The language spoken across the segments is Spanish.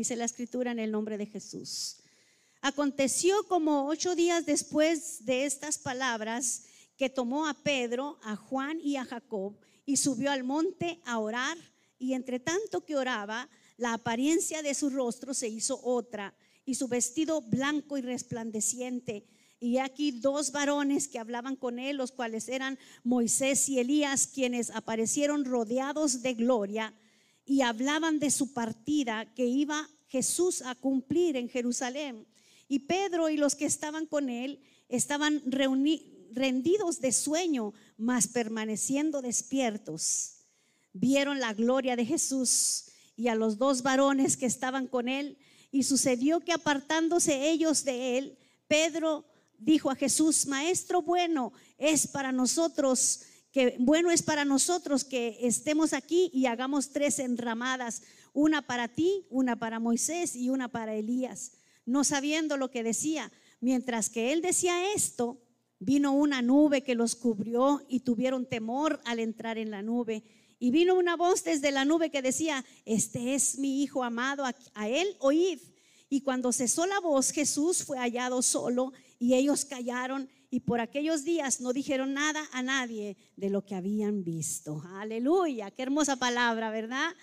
dice la escritura en el nombre de Jesús. Aconteció como ocho días después de estas palabras que tomó a Pedro, a Juan y a Jacob y subió al monte a orar y entre tanto que oraba, la apariencia de su rostro se hizo otra y su vestido blanco y resplandeciente. Y aquí dos varones que hablaban con él, los cuales eran Moisés y Elías, quienes aparecieron rodeados de gloria y hablaban de su partida que iba Jesús a cumplir en Jerusalén. Y Pedro y los que estaban con él estaban rendidos de sueño, mas permaneciendo despiertos. Vieron la gloria de Jesús y a los dos varones que estaban con él. Y sucedió que apartándose ellos de él, Pedro dijo a Jesús, Maestro bueno, es para nosotros que bueno es para nosotros que estemos aquí y hagamos tres enramadas, una para ti, una para Moisés y una para Elías, no sabiendo lo que decía. Mientras que él decía esto, vino una nube que los cubrió y tuvieron temor al entrar en la nube. Y vino una voz desde la nube que decía, este es mi hijo amado, a, él oíd. Y cuando cesó la voz, Jesús fue hallado solo y ellos callaron y por aquellos días no dijeron nada a nadie de lo que habían visto. Aleluya, qué hermosa palabra, ¿verdad?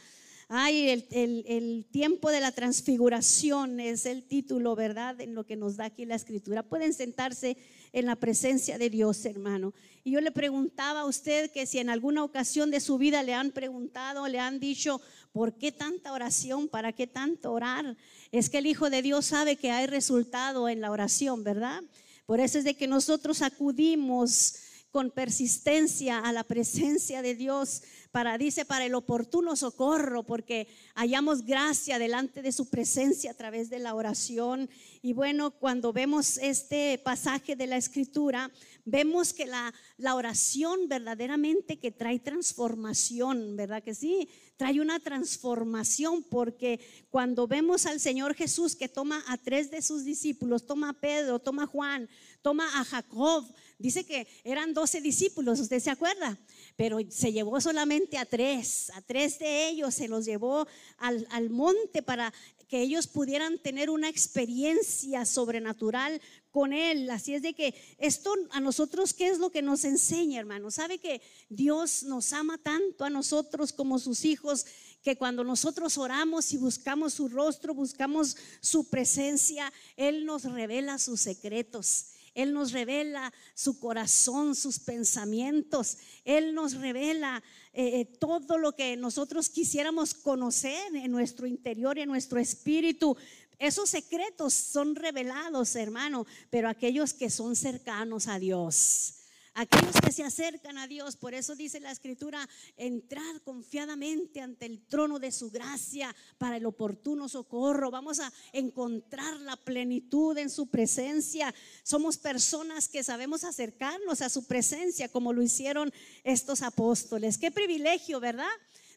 Ay, el, tiempo de la transfiguración es el título, ¿verdad? En lo que nos da aquí la escritura. Pueden sentarse en la presencia de Dios, hermano. Y yo le preguntaba a usted que si en alguna ocasión de su vida le han preguntado, le han dicho, ¿por qué tanta oración? ¿Para qué tanto orar? Es que el Hijo de Dios sabe que hay resultado en la oración, ¿verdad? Por eso es de que nosotros acudimos con persistencia a la presencia de Dios para, dice, para el oportuno socorro, porque hallamos gracia delante de su presencia a través de la oración. Y bueno, cuando vemos este pasaje de la escritura, vemos que la, la oración verdaderamente que trae transformación, ¿verdad que sí? Trae una transformación porque cuando vemos al Señor Jesús que toma a tres de sus discípulos, toma a Pedro, toma a Juan, toma a Jacob, dice que eran doce discípulos, ¿usted se acuerda? Pero se llevó solamente a tres, a tres de ellos se los llevó al, al monte para que ellos pudieran tener una experiencia sobrenatural con Él. Así es de que esto a nosotros, ¿qué es lo que nos enseña, hermano? ¿Sabe que Dios nos ama tanto a nosotros como sus hijos? Que cuando nosotros oramos y buscamos su rostro, buscamos su presencia, Él nos revela sus secretos. Él nos revela su corazón, sus pensamientos. Él nos revela eh, eh, todo lo que nosotros quisiéramos conocer en nuestro interior, en nuestro espíritu. Esos secretos son revelados, hermano, pero aquellos que son cercanos a Dios aquellos que se acercan a Dios. Por eso dice la escritura, entrar confiadamente ante el trono de su gracia para el oportuno socorro. Vamos a encontrar la plenitud en su presencia. Somos personas que sabemos acercarnos a su presencia como lo hicieron estos apóstoles. Qué privilegio, ¿verdad?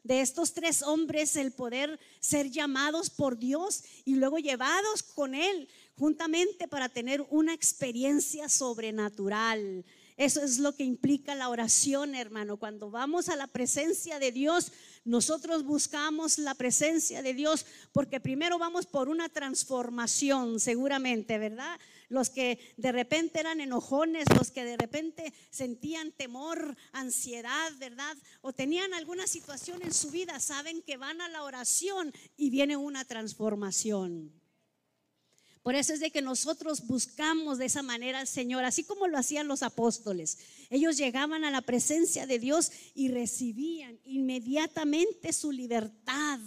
de estos tres hombres el poder ser llamados por Dios y luego llevados con Él juntamente para tener una experiencia sobrenatural. Eso es lo que implica la oración, hermano. Cuando vamos a la presencia de Dios, nosotros buscamos la presencia de Dios porque primero vamos por una transformación, seguramente, ¿verdad? Los que de repente eran enojones, los que de repente sentían temor, ansiedad, ¿verdad? O tenían alguna situación en su vida, saben que van a la oración y viene una transformación. Por eso es de que nosotros buscamos de esa manera al Señor, así como lo hacían los apóstoles. Ellos llegaban a la presencia de Dios y recibían inmediatamente su libertad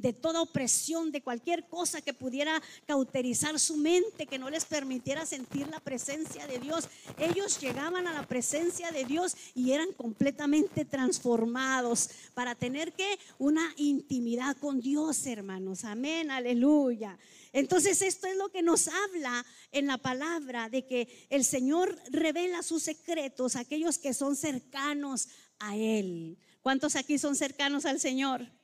de toda opresión, de cualquier cosa que pudiera cauterizar su mente, que no les permitiera sentir la presencia de Dios. Ellos llegaban a la presencia de Dios y eran completamente transformados para tener que una intimidad con Dios, hermanos. Amén, aleluya. Entonces esto es lo que nos habla en la palabra de que el Señor revela sus secretos a aquellos que son cercanos a Él. ¿Cuántos aquí son cercanos al Señor?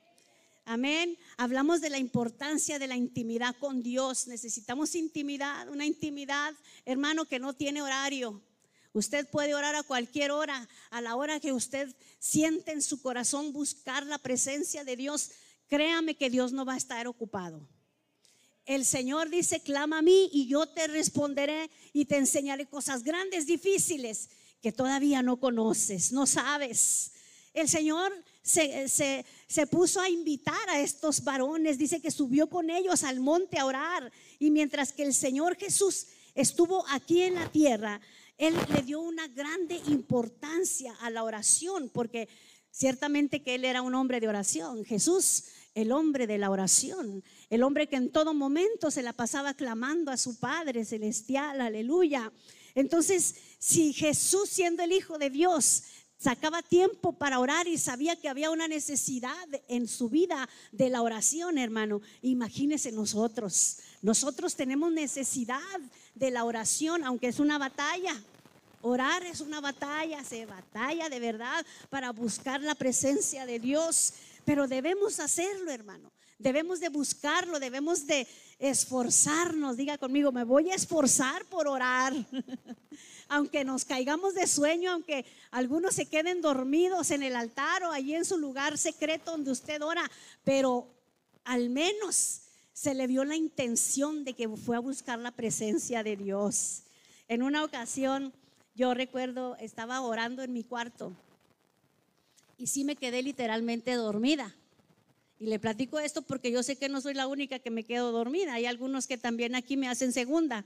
Amén. Hablamos de la importancia de la intimidad con Dios. Necesitamos intimidad, una intimidad, hermano, que no tiene horario. Usted puede orar a cualquier hora, a la hora que usted siente en su corazón buscar la presencia de Dios. Créame que Dios no va a estar ocupado. el Señor dice, clama a mí y yo te responderé y te enseñaré cosas grandes, difíciles, que todavía no conoces, no sabes. El Señor se, se, puso a invitar a estos varones, dice que subió con ellos al monte a orar y mientras que el Señor Jesús estuvo aquí en la tierra, Él le dio una grande importancia a la oración porque ciertamente que Él era un hombre de oración. Jesús el hombre de la oración, el hombre que en todo momento se la pasaba clamando a su Padre celestial, aleluya. Entonces, si Jesús siendo el Hijo de Dios sacaba tiempo para orar y sabía que había una necesidad en su vida de la oración, hermano, imagínese nosotros. Nosotros tenemos necesidad de la oración, aunque es una batalla. Orar es una batalla, se batalla de verdad para buscar la presencia de Dios. Pero debemos hacerlo, hermano. Debemos de buscarlo, debemos de esforzarnos. Diga conmigo, me voy a esforzar por orar. aunque nos caigamos de sueño, aunque algunos se queden dormidos en el altar o allí en su lugar secreto donde usted ora, pero al menos se le vio la intención de que fue a buscar la presencia de Dios. En una ocasión, yo recuerdo, estaba orando en mi cuarto y sí me quedé literalmente dormida. Y le platico esto porque yo sé que no soy la única que me quedo dormida. Hay algunos que también aquí me hacen segunda.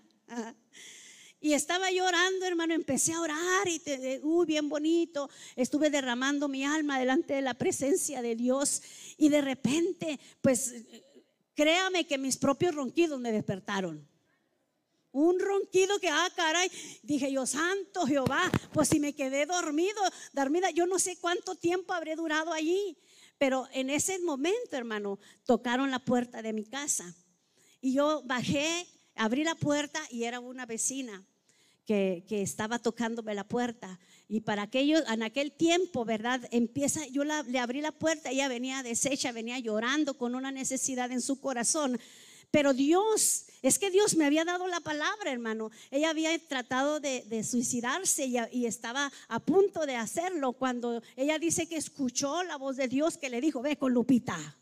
Y estaba llorando, hermano, empecé a orar y, te, uy, bien bonito. Estuve derramando mi alma delante de la presencia de Dios. Y de repente, pues, créame que mis propios ronquidos me despertaron. Un ronquido que, ah, caray, dije yo, santo Jehová, pues si me quedé dormido, dormida, yo no sé cuánto tiempo habré durado allí, pero en ese momento, hermano, tocaron la puerta de mi casa. Y yo bajé, abrí la puerta y era una vecina que, estaba tocándome la puerta. Y para aquellos, en aquel tiempo, ¿verdad? Empieza, yo le abrí la puerta, ella venía deshecha, venía llorando con una necesidad en su corazón. Pero Dios, es que Dios me había dado la palabra, hermano. Ella había tratado de, suicidarse y, y, estaba a punto de hacerlo cuando ella dice que escuchó la voz de Dios que le dijo, ve con Lupita.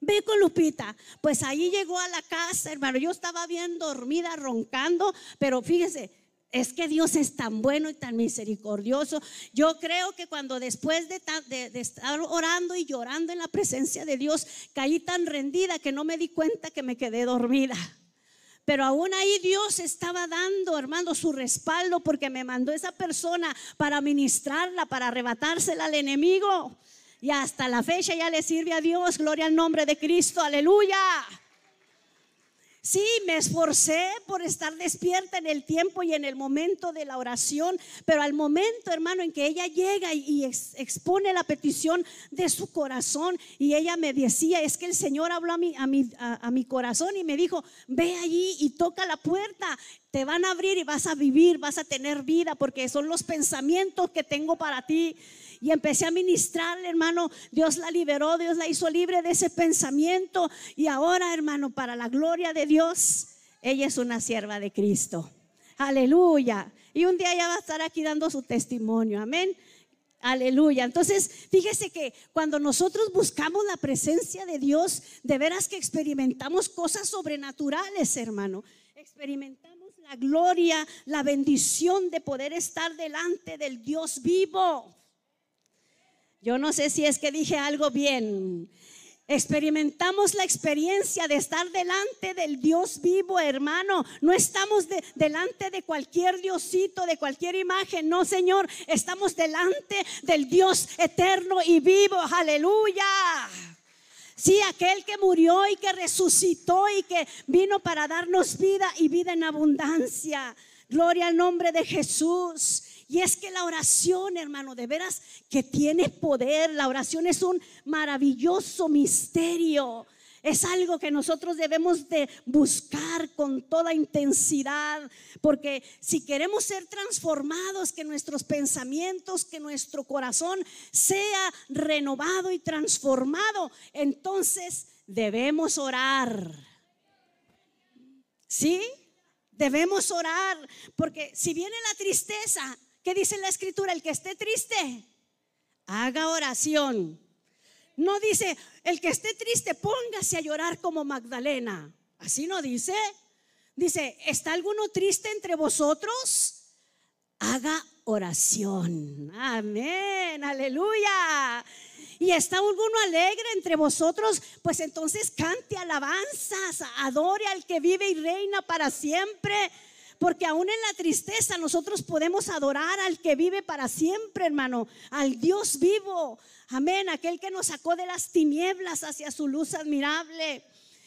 Ve con Lupita. Pues ahí llegó a la casa, hermano. Yo estaba bien dormida, roncando, pero fíjese, es que Dios es tan bueno y tan misericordioso. Yo creo que cuando después de, estar orando y llorando en la presencia de Dios, caí tan rendida que no me di cuenta que me quedé dormida. Pero aún ahí Dios estaba dando, hermano, su respaldo porque me mandó esa persona para ministrarla, para arrebatársela al enemigo. Y hasta la fecha ya le sirve a Dios. Gloria al nombre de Cristo. Aleluya. Sí, me esforcé por estar despierta en el tiempo y en el momento de la oración, pero al momento, hermano, en que ella llega y, expone la petición de su corazón y ella me decía, es que el Señor habló a mi, a, mi, a mi corazón y me dijo, ve allí y toca la puerta, te van a abrir y vas a vivir, vas a tener vida, porque son los pensamientos que tengo para ti y empecé a ministrarle, hermano. Dios la liberó, Dios la hizo libre de ese pensamiento. Y ahora, hermano, para la gloria de Dios, ella es una sierva de Cristo. Aleluya. Y un día ya va a estar aquí dando su testimonio. Amén. Aleluya. Entonces, fíjese que cuando nosotros buscamos la presencia de Dios, de veras que experimentamos cosas sobrenaturales, hermano. Experimentamos la gloria, la bendición de poder estar delante del Dios vivo. Yo no sé si es que dije algo bien. Experimentamos la experiencia de estar delante del Dios vivo, hermano. No estamos delante de cualquier diosito, de cualquier imagen. No, Señor. Estamos delante del Dios eterno y vivo. Aleluya. Sí, aquel que murió y que resucitó y que vino para darnos vida y vida en abundancia. Gloria al nombre de Jesús. Y es que la oración, hermano, de veras que tiene poder. La oración es un maravilloso misterio. Es algo que nosotros debemos de buscar con toda intensidad, porque si queremos ser transformados, que nuestros pensamientos, que nuestro corazón sea renovado y transformado, entonces debemos orar. ¿Sí? Debemos orar, porque si viene la tristeza, ¿Qué dice la escritura? El que esté triste, haga oración. No dice, el que esté triste, póngase a llorar como Magdalena. Así no dice. Dice, ¿está alguno triste entre vosotros? Haga oración. Amén, aleluya. ¿Y está alguno alegre entre vosotros? Pues entonces cante alabanzas, adore al que vive y reina para siempre. Porque aún en la tristeza nosotros podemos adorar al que vive para siempre, hermano, al Dios vivo. Amén, aquel que nos sacó de las tinieblas hacia su luz admirable.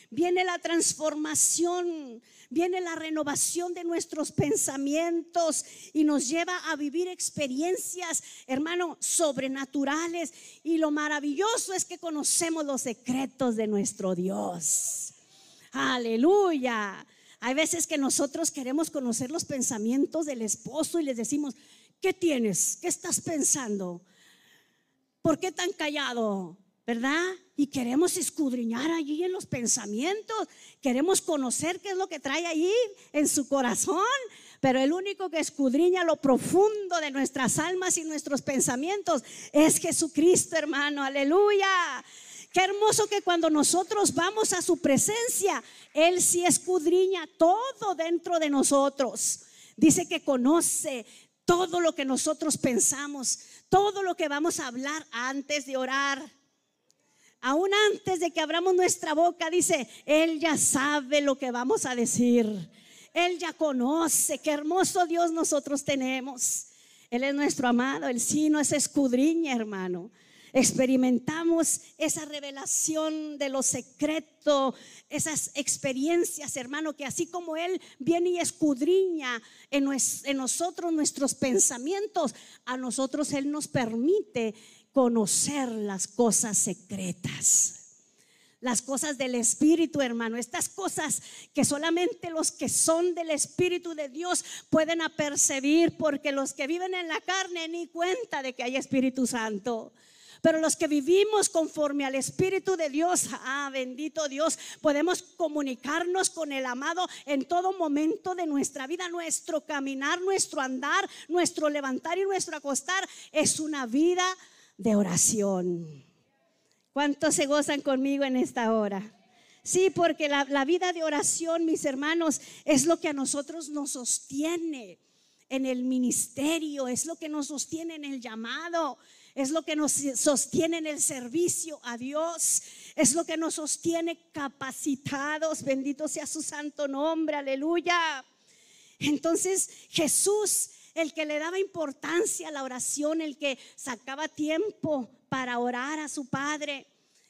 Viene la transformación, viene la renovación de nuestros pensamientos y nos lleva a vivir experiencias, hermano, sobrenaturales. Y lo maravilloso es que conocemos los secretos de nuestro Dios. Aleluya. Hay veces que nosotros queremos conocer los pensamientos del esposo y les decimos, ¿qué tienes? ¿Qué estás pensando? ¿Por qué tan callado? ¿Verdad? Y queremos escudriñar allí en los pensamientos, queremos conocer qué es lo que trae allí en su corazón, pero el único que escudriña lo profundo de nuestras almas y nuestros pensamientos es Jesucristo, hermano, aleluya. Qué hermoso que cuando nosotros vamos a su presencia, Él sí escudriña todo dentro de nosotros. Dice que conoce todo lo que nosotros pensamos, todo lo que vamos a hablar antes de orar. Aún antes de que abramos nuestra boca, dice, Él ya sabe lo que vamos a decir. Él ya conoce qué hermoso Dios nosotros tenemos. Él es nuestro amado, el sí no es escudriña, hermano experimentamos esa revelación de lo secreto, esas experiencias, hermano, que así como Él viene y escudriña en, nosotros nuestros pensamientos, a nosotros Él nos permite conocer las cosas secretas las cosas del Espíritu, hermano. Estas cosas que solamente los que son del Espíritu de Dios pueden apercibir, porque los que viven en la carne ni cuenta de que hay Espíritu Santo. Pero los que vivimos conforme al Espíritu de Dios, ah, bendito Dios, podemos comunicarnos con el amado en todo momento de nuestra vida. Nuestro caminar, nuestro andar, nuestro levantar y nuestro acostar es una vida de oración. ¿Cuántos se gozan conmigo en esta hora? Sí, porque la, la, vida de oración, mis hermanos, es lo que a nosotros nos sostiene en el ministerio, es lo que nos sostiene en el llamado, es lo que nos sostiene en el servicio a Dios, es lo que nos sostiene capacitados, bendito sea su santo nombre, aleluya. Entonces Jesús, el que le daba importancia a la oración, el que sacaba tiempo para orar a su Padre,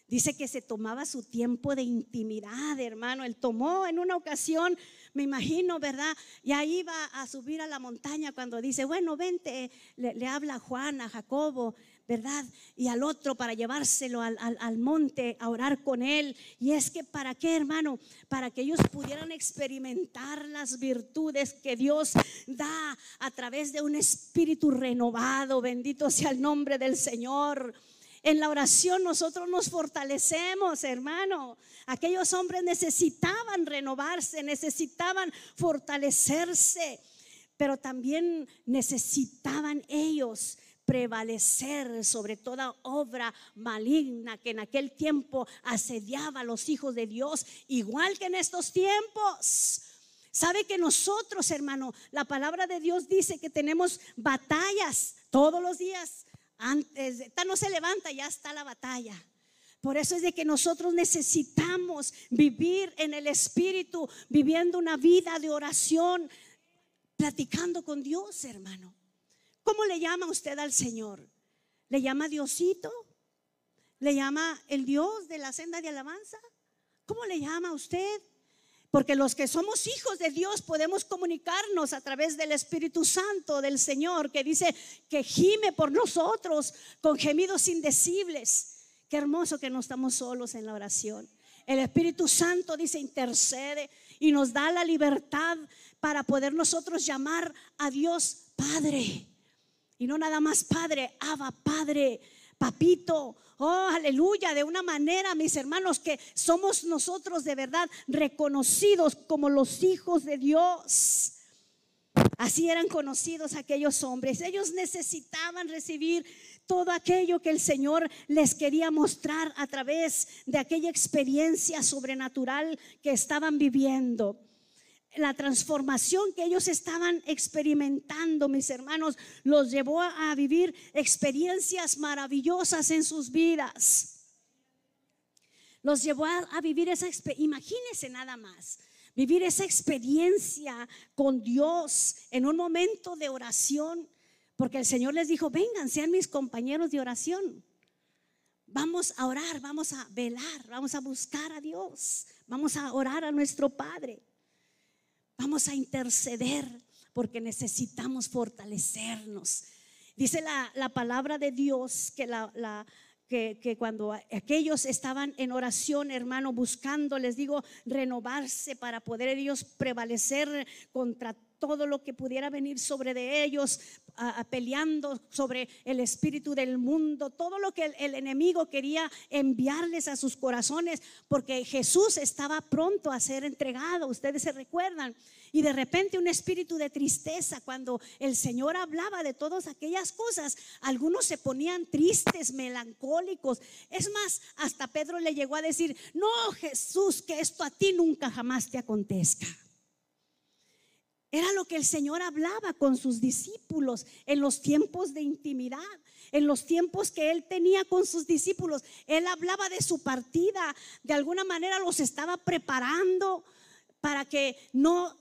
dice que se tomaba su tiempo de intimidad, hermano. Él tomó en una ocasión me imagino, ¿verdad? Y ahí va a subir a la montaña cuando dice, bueno, vente, le, le habla a Juan, a Jacobo, ¿verdad? Y al otro para llevárselo al, monte a orar con él. Y es que para qué, hermano? Para que ellos pudieran experimentar las virtudes que Dios da a través de un espíritu renovado. Bendito sea el nombre del Señor. En la oración nosotros nos fortalecemos, hermano. Aquellos hombres necesitaban renovarse, necesitaban fortalecerse, pero también necesitaban ellos prevalecer sobre toda obra maligna que en aquel tiempo asediaba a los hijos de Dios, igual que en estos tiempos. Sabe que nosotros, hermano, la palabra de Dios dice que tenemos batallas todos los días. Antes, no se levanta, ya está la batalla. Por eso es de que nosotros necesitamos vivir en el Espíritu, viviendo una vida de oración, platicando con Dios, hermano. ¿Cómo le llama usted al Señor? ¿Le llama Diosito? ¿Le llama el Dios de la senda de alabanza? ¿Cómo le llama usted? Porque los que somos hijos de Dios podemos comunicarnos a través del Espíritu Santo del Señor, que dice que gime por nosotros con gemidos indecibles. Qué hermoso que no estamos solos en la oración. El Espíritu Santo dice intercede y nos da la libertad para poder nosotros llamar a Dios Padre. Y no nada más Padre, Abba, Padre, Papito. Oh, aleluya, de una manera, mis hermanos, que somos nosotros de verdad reconocidos como los hijos de Dios. Así eran conocidos aquellos hombres. Ellos necesitaban recibir todo aquello que el Señor les quería mostrar a través de aquella experiencia sobrenatural que estaban viviendo. La transformación que ellos estaban experimentando, mis hermanos, los llevó a vivir experiencias maravillosas en sus vidas los llevó a, vivir esa experiencia. Imagínense nada más, vivir esa experiencia con Dios en un momento de oración, porque el Señor les dijo, vengan, sean mis compañeros de oración. Vamos a orar, vamos a velar, vamos a buscar a Dios, vamos a orar a nuestro Padre, vamos a interceder porque necesitamos fortalecernos. Dice la, palabra de Dios que la, que, cuando aquellos estaban en oración, hermano, buscando, les digo, renovarse para poder ellos prevalecer contra todo lo que pudiera venir sobre de ellos, peleando sobre el espíritu del mundo, todo lo que el, enemigo quería enviarles a sus corazones, porque Jesús estaba pronto a ser entregado, ustedes se recuerdan. Y de repente un espíritu de tristeza, cuando el Señor hablaba de todas aquellas cosas, algunos se ponían tristes, melancólicos. Es más, hasta Pedro le llegó a decir, no Jesús, que esto a ti nunca jamás te acontezca. Era lo que el Señor hablaba con sus discípulos en los tiempos de intimidad, en los tiempos que Él tenía con sus discípulos. Él hablaba de su partida, de alguna manera los estaba preparando para que no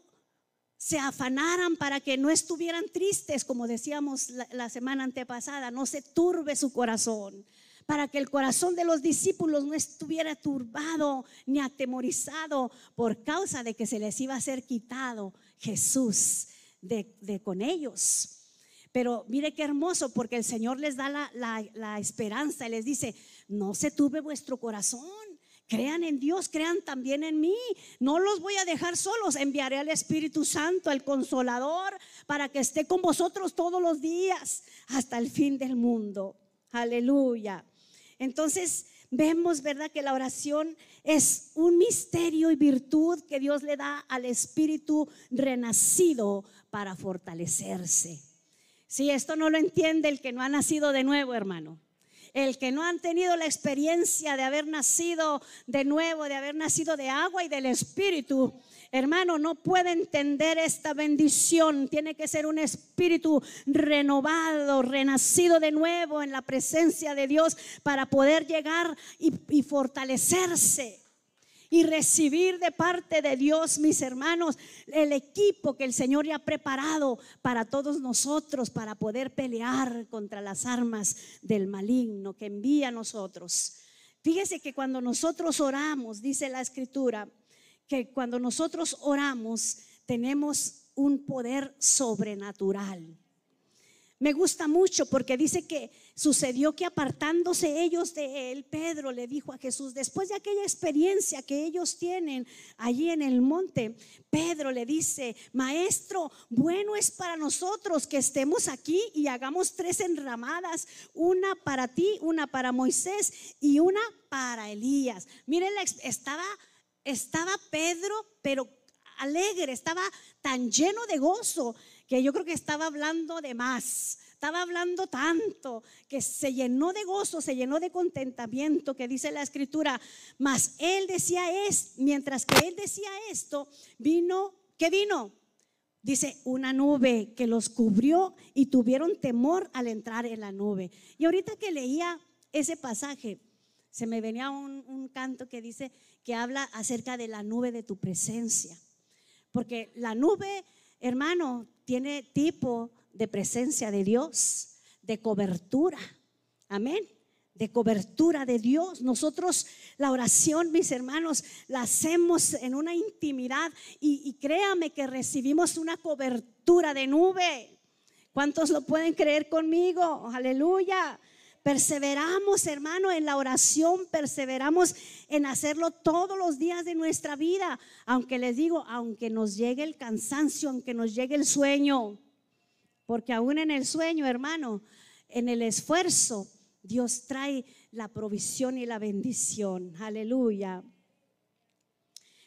se afanaran, para que no estuvieran tristes, como decíamos la, la semana antepasada, no se turbe su corazón para que el corazón de los discípulos no estuviera turbado ni atemorizado por causa de que se les iba a ser quitado Jesús de, con ellos. Pero mire qué hermoso, porque el Señor les da la, esperanza y les dice, no se turbe vuestro corazón. Crean en Dios, crean también en mí. No los voy a dejar solos. Enviaré al Espíritu Santo, al Consolador, para que esté con vosotros todos los días hasta el fin del mundo. Aleluya. Entonces vemos, ¿verdad?, que la oración es un misterio y virtud que Dios le da al espíritu renacido para fortalecerse. Si esto no lo entiende el que no ha nacido de nuevo, hermano. El que no han tenido la experiencia de haber nacido de nuevo, de haber nacido de agua y del espíritu, hermano, no puede entender esta bendición. Tiene que ser un espíritu renovado, renacido de nuevo en la presencia de Dios para poder llegar y, fortalecerse y recibir de parte de Dios, mis hermanos, el equipo que el Señor ya ha preparado para todos nosotros, para poder pelear contra las armas del maligno que envía a nosotros. Fíjese que cuando nosotros oramos, dice la escritura, que cuando nosotros oramos tenemos un poder sobrenatural. Me gusta mucho porque dice que sucedió que apartándose ellos de él, Pedro le dijo a Jesús, después de aquella experiencia que ellos tienen allí en el monte, Pedro le dice, maestro, bueno es para nosotros que estemos aquí y hagamos tres enramadas, una para ti, una para Moisés y una para Elías. Miren, estaba estaba Pedro, pero alegre, estaba tan lleno de gozo que yo creo que estaba hablando de más. Estaba hablando tanto que se llenó de gozo, se llenó de contentamiento, que dice la escritura. Mas él decía es, mientras que él decía esto, vino, ¿qué vino? Dice, una nube que los cubrió y tuvieron temor al entrar en la nube. Y ahorita que leía ese pasaje, se me venía un, un canto que dice, que habla acerca de la nube de tu presencia. Porque la nube, hermano, tiene tipo de presencia de Dios, de cobertura. Amén. De cobertura de Dios. Nosotros la oración, mis hermanos, la hacemos en una intimidad y, y créame que recibimos una cobertura de nube. ¿Cuántos lo pueden creer conmigo? Aleluya. Perseveramos, hermano, en la oración, perseveramos en hacerlo todos los días de nuestra vida, aunque les digo, aunque nos llegue el cansancio, aunque nos llegue el sueño, porque aún en el sueño, hermano, en el esfuerzo, Dios trae la provisión y la bendición. Aleluya.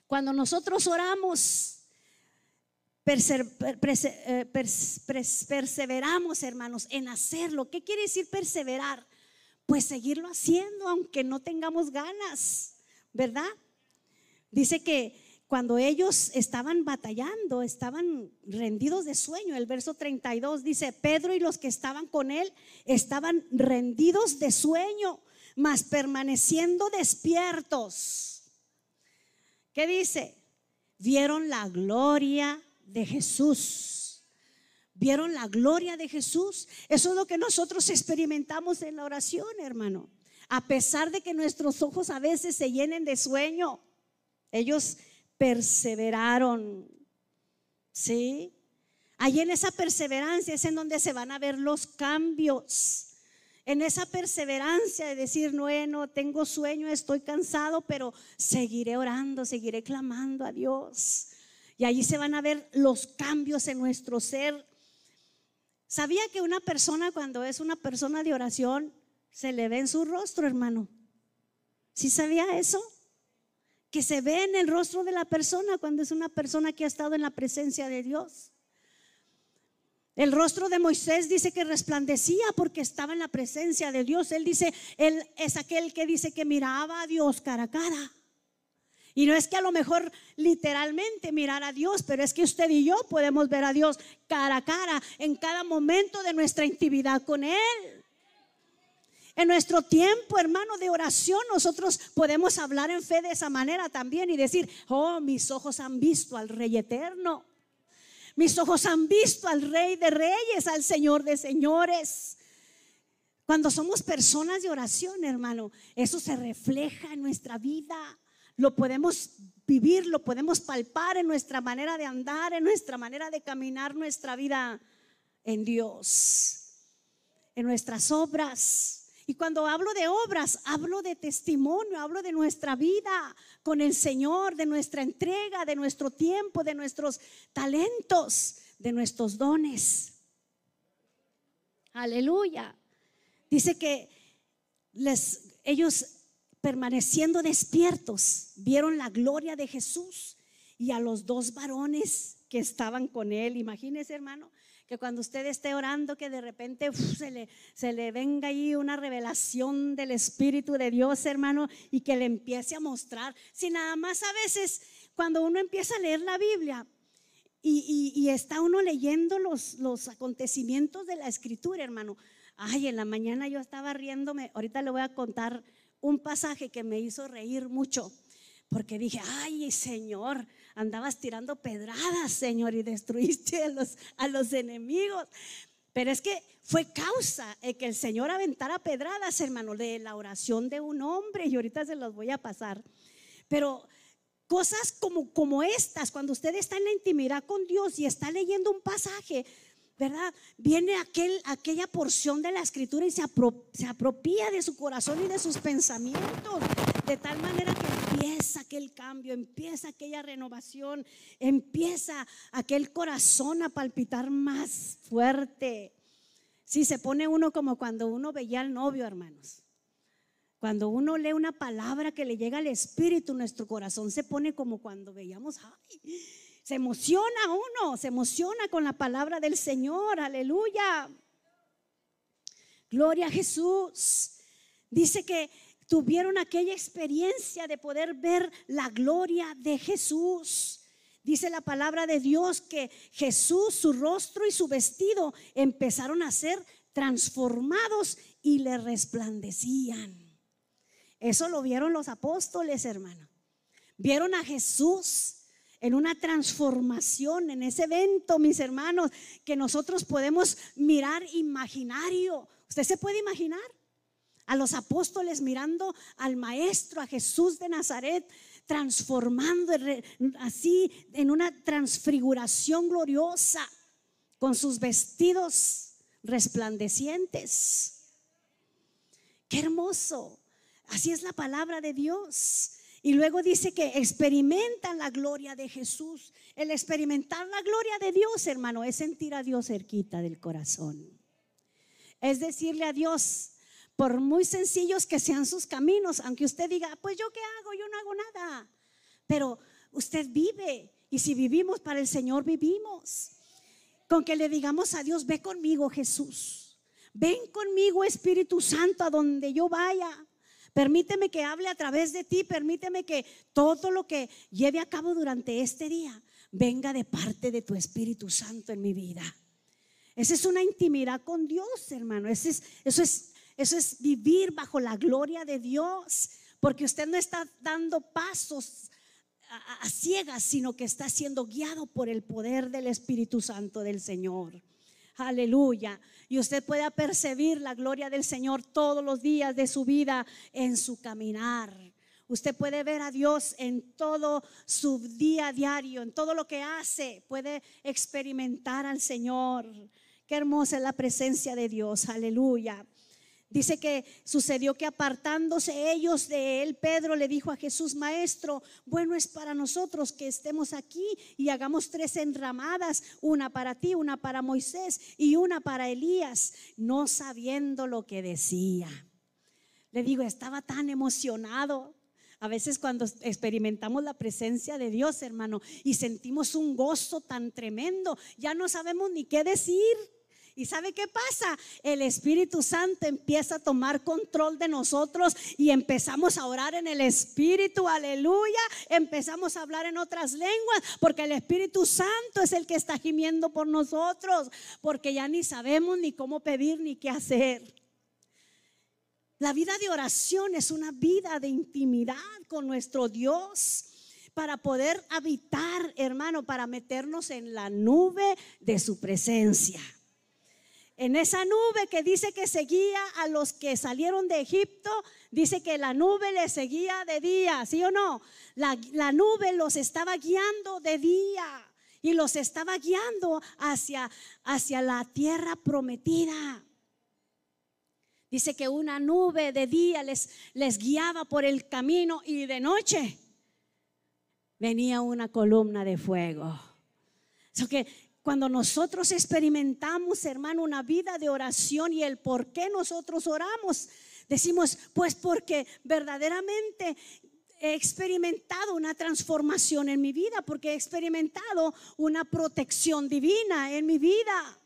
Cuando nosotros oramos, eh, perseveramos, hermanos, en hacerlo. ¿Qué quiere decir perseverar? Pues seguirlo haciendo aunque no tengamos ganas, ¿verdad? Dice que cuando ellos estaban batallando, estaban rendidos de sueño. El verso 32 dice, Pedro y los que estaban con él estaban rendidos de sueño, mas permaneciendo despiertos. ¿Qué dice? Vieron la gloria de Jesús. ¿Vieron la gloria de Jesús? Eso es lo que nosotros experimentamos en la oración, hermano. A pesar de que nuestros ojos a veces se llenen de sueño, ellos perseveraron. ¿Sí? Allí en esa perseverancia es en donde se van a ver los cambios. En esa perseverancia de decir, no, tengo sueño, estoy cansado, pero seguiré orando, seguiré clamando a Dios. Y allí se van a ver los cambios en nuestro ser. ¿Sabía que una persona cuando es una persona de oración se le ve en su rostro, hermano? ¿Sí sabía eso? Que se ve en el rostro de la persona cuando es una persona que ha estado en la presencia de Dios. El rostro de Moisés dice que resplandecía porque estaba en la presencia de Dios. Él dice, él es aquel que dice que miraba a Dios cara a cara. Y no es que a lo mejor literalmente mirar a Dios, pero es que usted y yo podemos ver a Dios cara a cara en cada momento de nuestra intimidad con Él. En nuestro tiempo, hermano, de oración, nosotros podemos hablar en fe de esa manera también y decir, oh, mis ojos han visto al Rey eterno. Mis ojos han visto al Rey de Reyes, al Señor de Señores. Cuando somos personas de oración, hermano, eso se refleja en nuestra vida lo podemos vivir, lo podemos palpar en nuestra manera de andar, en nuestra manera de caminar nuestra vida en Dios, en nuestras obras. Y cuando hablo de obras, hablo de testimonio, hablo de nuestra vida con el Señor, de nuestra entrega, de nuestro tiempo, de nuestros talentos, de nuestros dones. Aleluya. Dice que les, ellos permaneciendo despiertos, vieron la gloria de Jesús y a los dos varones que estaban con él. Imagínese, hermano, que cuando usted esté orando, que de repente se, le, venga ahí una revelación del Espíritu de Dios, hermano, y que le empiece a mostrar. Si nada más a veces, cuando uno empieza a leer la Biblia, y, y, está uno leyendo los, los acontecimientos de la escritura, hermano. Ay, en la mañana yo estaba riéndome, ahorita le voy a contar un pasaje que me hizo reír mucho, porque dije, ay Señor, andabas tirando pedradas, Señor, y destruiste a los, a los enemigos. Pero es que fue causa de que el Señor aventara pedradas, hermano, de la oración de un hombre, y ahorita se los voy a pasar. Pero cosas como, como estas, cuando usted está en la intimidad con Dios y está leyendo un pasaje, ¿verdad? Viene aquel, aquella porción de la escritura y se, se apropia de su corazón y de sus pensamientos, de tal manera que empieza aquel cambio, empieza aquella renovación, empieza aquel corazón a palpitar más fuerte. Sí, se pone uno como cuando uno veía al novio, hermanos. Cuando uno lee una palabra que le llega al espíritu, nuestro corazón se pone como cuando veíamos, ay, se emociona uno, se emociona con la palabra del Señor, aleluya. Gloria a Jesús. Dice que tuvieron aquella experiencia de poder ver la gloria de Jesús. Dice la palabra de Dios que Jesús, su rostro y su vestido empezaron a ser transformados y le resplandecían. Eso lo vieron los apóstoles, hermano. Vieron a Jesús en una transformación, en ese evento, mis hermanos, que nosotros podemos mirar imaginario. ¿Usted se puede imaginar? A los apóstoles mirando al Maestro, a Jesús de Nazaret, transformando así en una transfiguración gloriosa, con sus vestidos resplandecientes. Qué hermoso. Así es la palabra de Dios. Y luego dice que experimentan la gloria de Jesús. El experimentar la gloria de Dios, hermano, es sentir a Dios cerquita del corazón. Es decirle a Dios, por muy sencillos que sean sus caminos, aunque usted diga, pues yo qué hago, yo no hago nada. Pero usted vive Y si vivimos para el Señor, vivimos. Con que le digamos a Dios, ve conmigo Jesús. Ven conmigo Espíritu Santo a donde yo vaya. Permíteme que hable a través de ti. Permíteme que todo lo que lleve a cabo durante este día venga de parte de tu Espíritu Santo en mi vida. Esa es una intimidad con Dios, hermano. Eso es, eso es, eso es vivir bajo la gloria de Dios. Porque usted no está dando pasos a, ciegas, sino que está siendo guiado por el poder del Espíritu Santo del Señor. Aleluya. Y usted puede percibir la gloria del Señor todos los días de su vida en su caminar. Usted puede ver a Dios en todo su día diario, en todo lo que hace. Puede experimentar al Señor. Qué hermosa es la presencia de Dios. Aleluya. Dice que sucedió que apartándose ellos de él, Pedro le dijo a Jesús, Maestro, bueno es para nosotros que estemos aquí y hagamos tres enramadas, una para ti, una para Moisés y una para Elías, no sabiendo lo que decía. Le digo, estaba tan emocionado. A veces cuando experimentamos la presencia de Dios, hermano, y sentimos un gozo tan tremendo, ya no sabemos ni qué decir. ¿Y sabe qué pasa? El Espíritu Santo empieza a tomar control de nosotros y empezamos a orar en el Espíritu, aleluya. Empezamos a hablar en otras lenguas porque el Espíritu Santo es el que está gimiendo por nosotros, porque ya ni sabemos ni cómo pedir ni qué hacer. La vida de oración es una vida de intimidad con nuestro Dios para poder habitar, hermano, para meternos en la nube de su presencia. En esa nube que dice que seguía a los que salieron de Egipto, dice que la nube les seguía de día, ¿sí o no? La, nube los estaba guiando de día y los estaba guiando hacia, hacia la tierra prometida. Dice que una nube de día les, les guiaba por el camino y de noche venía una columna de fuego. Eso que cuando nosotros experimentamos, hermano, una vida de oración y el por qué nosotros oramos, decimos, pues porque verdaderamente he experimentado una transformación en mi vida, porque he experimentado una protección divina en mi vida.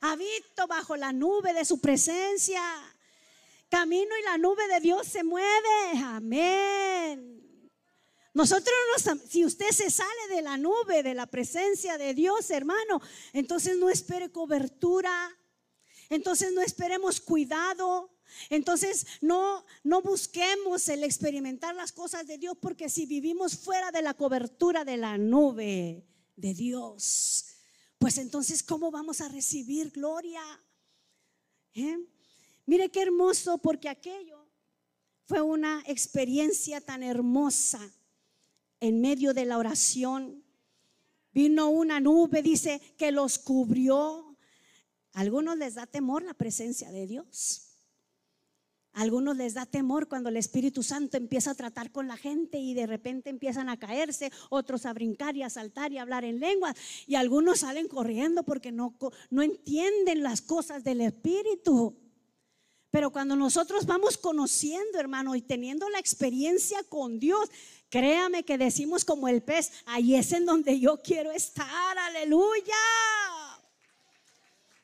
Habito bajo la nube de su presencia. Camino y la nube de Dios se mueve. Amén. Nosotros, no, si usted se sale de la nube, de la presencia de Dios, hermano, entonces no espere cobertura, entonces no esperemos cuidado, entonces no, no busquemos el experimentar las cosas de Dios, porque si vivimos fuera de la cobertura de la nube de Dios, pues entonces ¿cómo vamos a recibir gloria? ¿Eh? Mire qué hermoso, porque aquello fue una experiencia tan hermosa en medio de la oración. Vino una nube, dice, que los cubrió. Algunos les da temor la presencia de Dios. A algunos les da temor cuando el Espíritu Santo empieza a tratar con la gente y de repente empiezan a caerse, otros a brincar y a saltar y a hablar en lenguas. Y algunos salen corriendo porque no, no entienden las cosas del Espíritu. Pero cuando nosotros vamos conociendo, hermano, y teniendo la experiencia con Dios, Créame que decimos como el pez, ahí es en donde yo quiero estar, aleluya.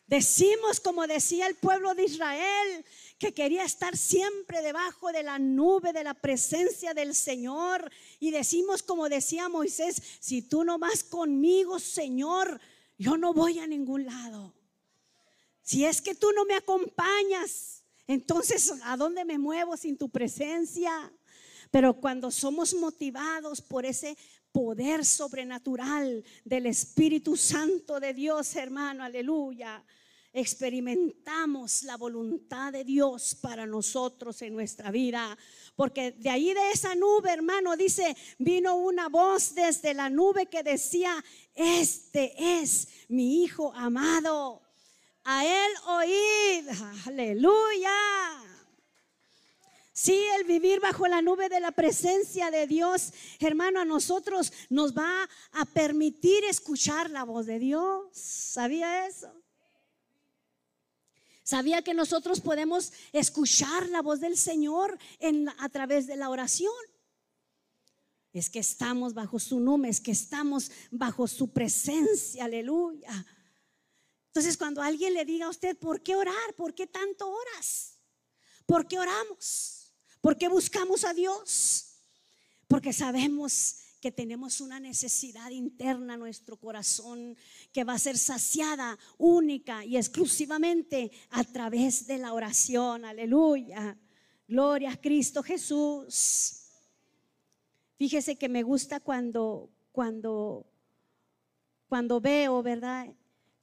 Decimos como decía el pueblo de Israel, que quería estar siempre debajo de la nube de la presencia del Señor. Y decimos como decía Moisés, si tú no vas conmigo, Señor, yo no voy a ningún lado. Si es que tú no me acompañas, entonces ¿a dónde me muevo sin tu presencia? Pero cuando somos motivados por ese poder sobrenatural del Espíritu Santo de Dios, hermano, aleluya, experimentamos la voluntad de Dios para nosotros en nuestra vida. Porque de ahí de esa nube, hermano, dice, vino una voz desde la nube que decía, este es mi Hijo amado. A él oíd, aleluya. Sí, el vivir bajo la nube de la presencia de Dios, hermano, a nosotros nos va a permitir escuchar la voz de Dios. ¿Sabía eso? ¿Sabía que nosotros podemos escuchar la voz del Señor en, a través de la oración? Es que estamos bajo su nombre, es que estamos bajo su presencia, aleluya. Entonces, cuando alguien le diga a usted, ¿por qué orar? ¿Por qué tanto oras? ¿Por qué oramos? ¿Por qué buscamos a Dios? Porque sabemos que tenemos una necesidad interna en nuestro corazón que va a ser saciada única y exclusivamente a través de la oración. Aleluya. Gloria a Cristo Jesús. Fíjese que me gusta cuando cuando cuando veo, ¿verdad?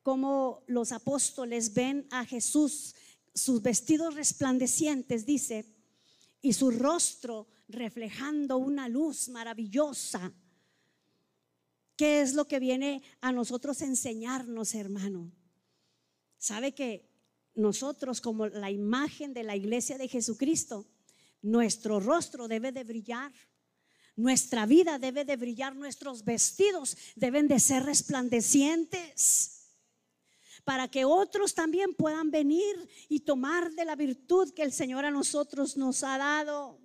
Cómo los apóstoles ven a Jesús, sus vestidos resplandecientes, dice, y su rostro reflejando una luz maravillosa. ¿Qué es lo que viene a nosotros enseñarnos, hermano? ¿Sabe que nosotros como la imagen de la iglesia de Jesucristo, nuestro rostro debe de brillar? Nuestra vida debe de brillar, nuestros vestidos deben de ser resplandecientes para que otros también puedan venir y tomar de la virtud que el Señor a nosotros nos ha dado.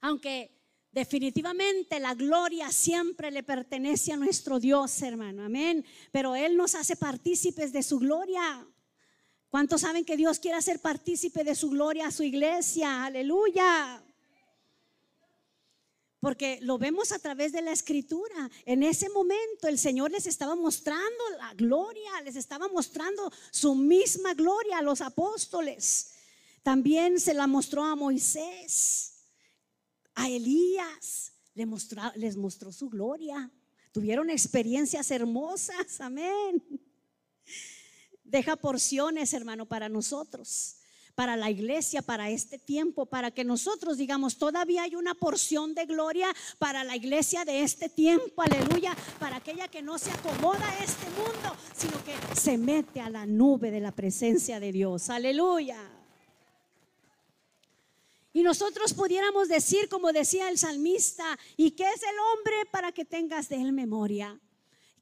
Aunque definitivamente la gloria siempre le pertenece a nuestro Dios, hermano, amén. Pero Él nos hace partícipes de su gloria. ¿Cuántos saben que Dios quiere hacer partícipe de su gloria a su iglesia? Aleluya porque lo vemos a través de la escritura. En ese momento el Señor les estaba mostrando la gloria, les estaba mostrando su misma gloria a los apóstoles. También se la mostró a Moisés, a Elías, les mostró, les mostró su gloria. Tuvieron experiencias hermosas, amén. Deja porciones, hermano, para nosotros para la iglesia, para este tiempo, para que nosotros digamos, todavía hay una porción de gloria para la iglesia de este tiempo, aleluya, para aquella que no se acomoda a este mundo, sino que se mete a la nube de la presencia de Dios, aleluya. Y nosotros pudiéramos decir, como decía el salmista, ¿y qué es el hombre para que tengas de él memoria?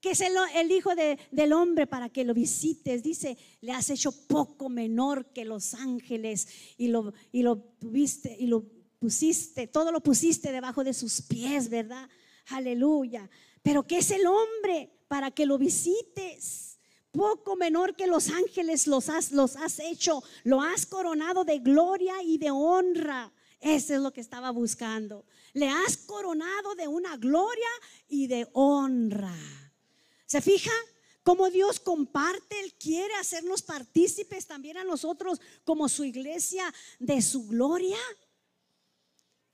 Que es el, Hijo del Hombre para que lo visites. Dice, le has hecho poco menor que los ángeles y lo, y lo tuviste y lo pusiste, todo lo pusiste debajo de sus pies, ¿verdad? Aleluya. Pero ¿qué es el hombre para que lo visites? Poco menor que los ángeles los has, los has hecho, lo has coronado de gloria y de honra. Eso es lo que estaba buscando. Le has coronado de una gloria y de honra. ¿Se fija? Cómo Dios comparte, Él quiere hacernos partícipes también a nosotros como su iglesia de su gloria.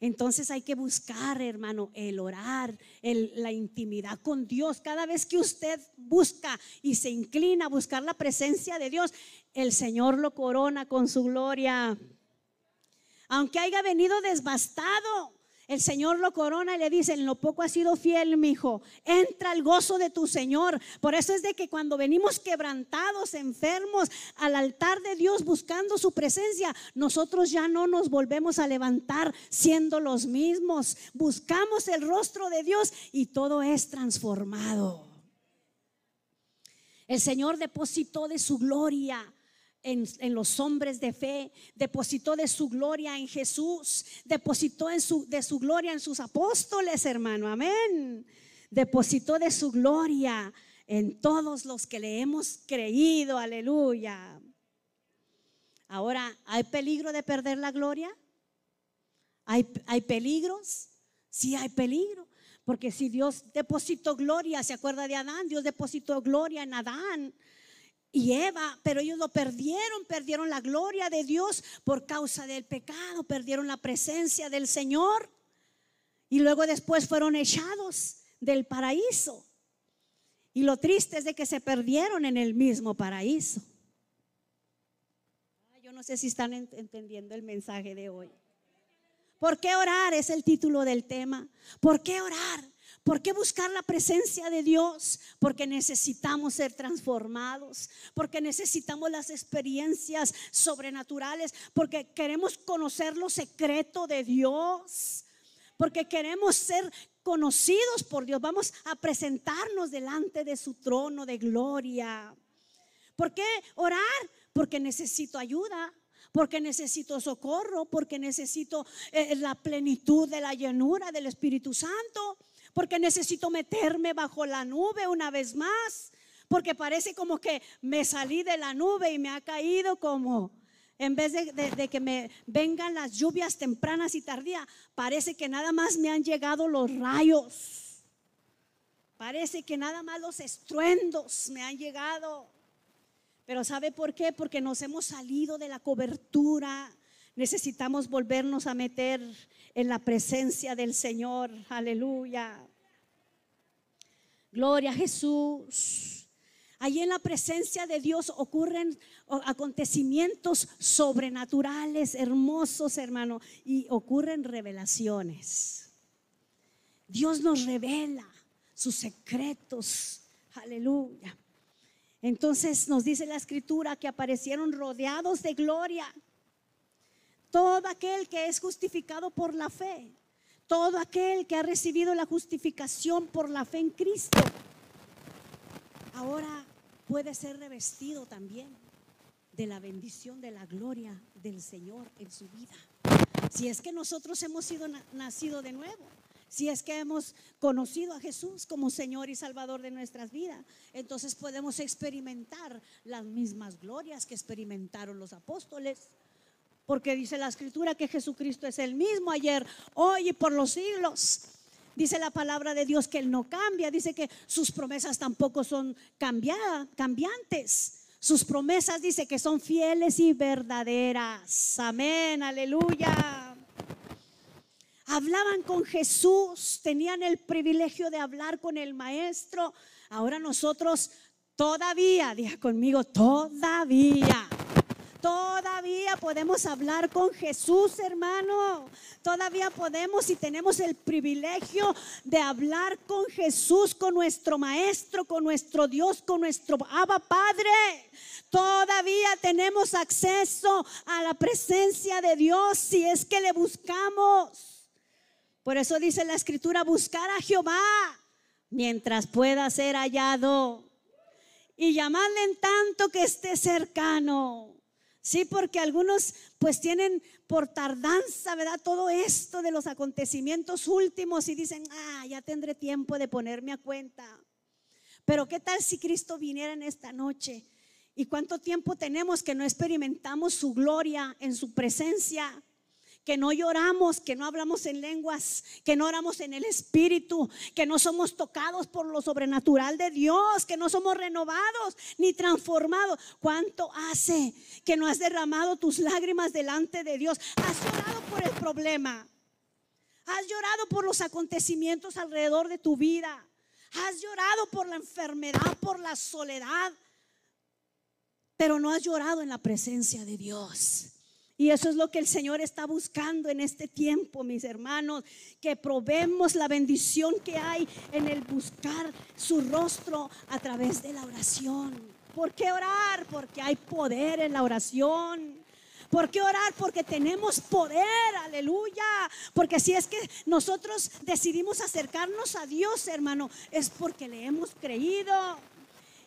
Entonces hay que buscar, hermano, el orar, la intimidad con Dios. Cada vez que usted busca y se inclina a buscar la presencia de Dios, el Señor lo corona con su gloria. Aunque haya venido desbastado, el Señor lo corona y le dice, en lo poco has sido fiel, mi hijo. Entra al gozo de tu Señor. Por eso es de que cuando venimos quebrantados, enfermos, al altar de Dios buscando su presencia, nosotros ya no nos volvemos a levantar siendo los mismos. Buscamos el rostro de Dios y todo es transformado. El Señor depositó de su gloria en, los hombres de fe, depositó de su gloria en Jesús, depositó en su, de su gloria en sus apóstoles, hermano, amén. Depositó de su gloria en todos los que le hemos creído, aleluya. Ahora, ¿hay peligro de perder la gloria? ¿Hay, ¿Hay peligros? Sí, hay peligro. Porque si Dios depositó gloria, ¿se acuerda de Adán? Dios depositó gloria en Adán y Eva, pero ellos lo perdieron, perdieron la gloria de Dios por causa del pecado, perdieron la presencia del Señor y luego después fueron echados del paraíso. Y lo triste es de que se perdieron en el mismo paraíso. Yo no sé si están entendiendo el mensaje de hoy. ¿Por qué orar? Es el título del tema. ¿Por qué orar? ¿Por qué buscar la presencia de Dios? Porque necesitamos ser transformados, porque necesitamos las experiencias sobrenaturales, porque queremos conocer lo secreto de Dios, porque queremos ser conocidos por Dios. Vamos a presentarnos delante de su trono de gloria. ¿Por qué orar? Porque necesito ayuda, porque necesito socorro, porque necesito eh, la plenitud de la llenura del Espíritu Santo, porque necesito meterme bajo la nube una vez más, porque parece como que me salí de la nube y me ha caído como, en vez de, que me vengan las lluvias tempranas y tardías, parece que nada más me han llegado los rayos. Parece que nada más los estruendos me han llegado. Pero ¿sabe por qué? Porque nos hemos salido de la cobertura. Necesitamos volvernos a meter en la presencia del Señor. Aleluya. Gloria a Jesús. Allí en la presencia de Dios ocurren acontecimientos sobrenaturales, hermosos, hermano, y ocurren revelaciones. Dios nos revela sus secretos. Aleluya. Entonces nos dice la escritura que aparecieron rodeados de gloria. Todo aquel que es justificado por la fe, todo aquel que ha recibido la justificación por la fe en Cristo, ahora puede ser revestido también de la bendición, de la gloria del Señor en su vida. Si es que nosotros hemos sido nacido de nuevo si es que hemos conocido a Jesús como Señor y Salvador de nuestras vidas, entonces podemos experimentar las mismas glorias que experimentaron los apóstoles. Porque dice la escritura que Jesucristo es el mismo ayer, hoy y por los siglos. Dice la palabra de Dios que Él no cambia. Dice que sus promesas tampoco son cambiadas, cambiantes. Sus promesas dice que son fieles y verdaderas. Amén, aleluya hablaban con Jesús, tenían el privilegio de hablar con el Maestro. Ahora nosotros todavía, diga conmigo, todavía. Todavía podemos hablar con Jesús, hermano. Todavía podemos y tenemos el privilegio de hablar con Jesús, con nuestro Maestro, con nuestro Dios, con nuestro Abba Padre. Todavía tenemos acceso a la presencia de Dios si es que le buscamos. Por eso dice la escritura, buscar a Jehová mientras pueda ser hallado y llamarle en tanto que esté cercano. Sí, porque algunos pues tienen por tardanza, ¿verdad? Todo esto de los acontecimientos últimos y dicen, ah, ya tendré tiempo de ponerme a cuenta. Pero ¿qué tal si Cristo viniera en esta noche? ¿Y cuánto tiempo tenemos que no experimentamos su gloria en su presencia? Que no lloramos, que no hablamos en lenguas, que no oramos en el Espíritu, que no somos tocados por lo sobrenatural de Dios, que no somos renovados ni transformados. ¿Cuánto hace que no has derramado tus lágrimas delante de Dios? Has llorado por el problema. Has llorado por los acontecimientos alrededor de tu vida. Has llorado por la enfermedad, por la soledad. Pero no has llorado en la presencia de Dios. Y eso es lo que el Señor está buscando en este tiempo, mis hermanos, que probemos la bendición que hay en el buscar su rostro a través de la oración. ¿Por qué orar? Porque hay poder en la oración. ¿Por qué orar? Porque tenemos poder, aleluya. Porque si es que nosotros decidimos acercarnos a Dios, hermano, es porque le hemos creído.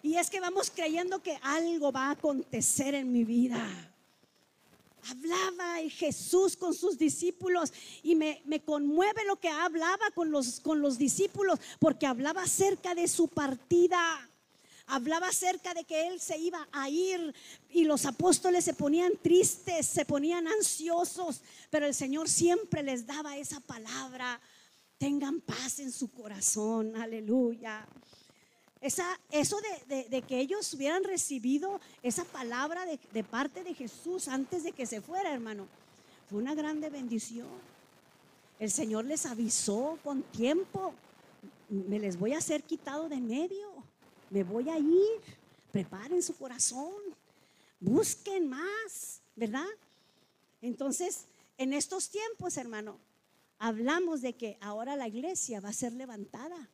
Y es que vamos creyendo que algo va a acontecer en mi vida hablaba Jesús con sus discípulos y me, conmueve lo que hablaba con los, con los discípulos porque hablaba acerca de su partida. Hablaba acerca de que él se iba a ir y los apóstoles se ponían tristes, se ponían ansiosos, pero el Señor siempre les daba esa palabra. Tengan paz en su corazón, aleluya. Esa, eso de, que ellos hubieran recibido esa palabra de, de parte de Jesús antes de que se fuera, hermano, fue una grande bendición. El Señor les avisó con tiempo, me les voy a hacer quitado de medio, me voy a ir, preparen su corazón, busquen más, ¿verdad? Entonces, en estos tiempos, hermano, hablamos de que ahora la iglesia va a ser levantada.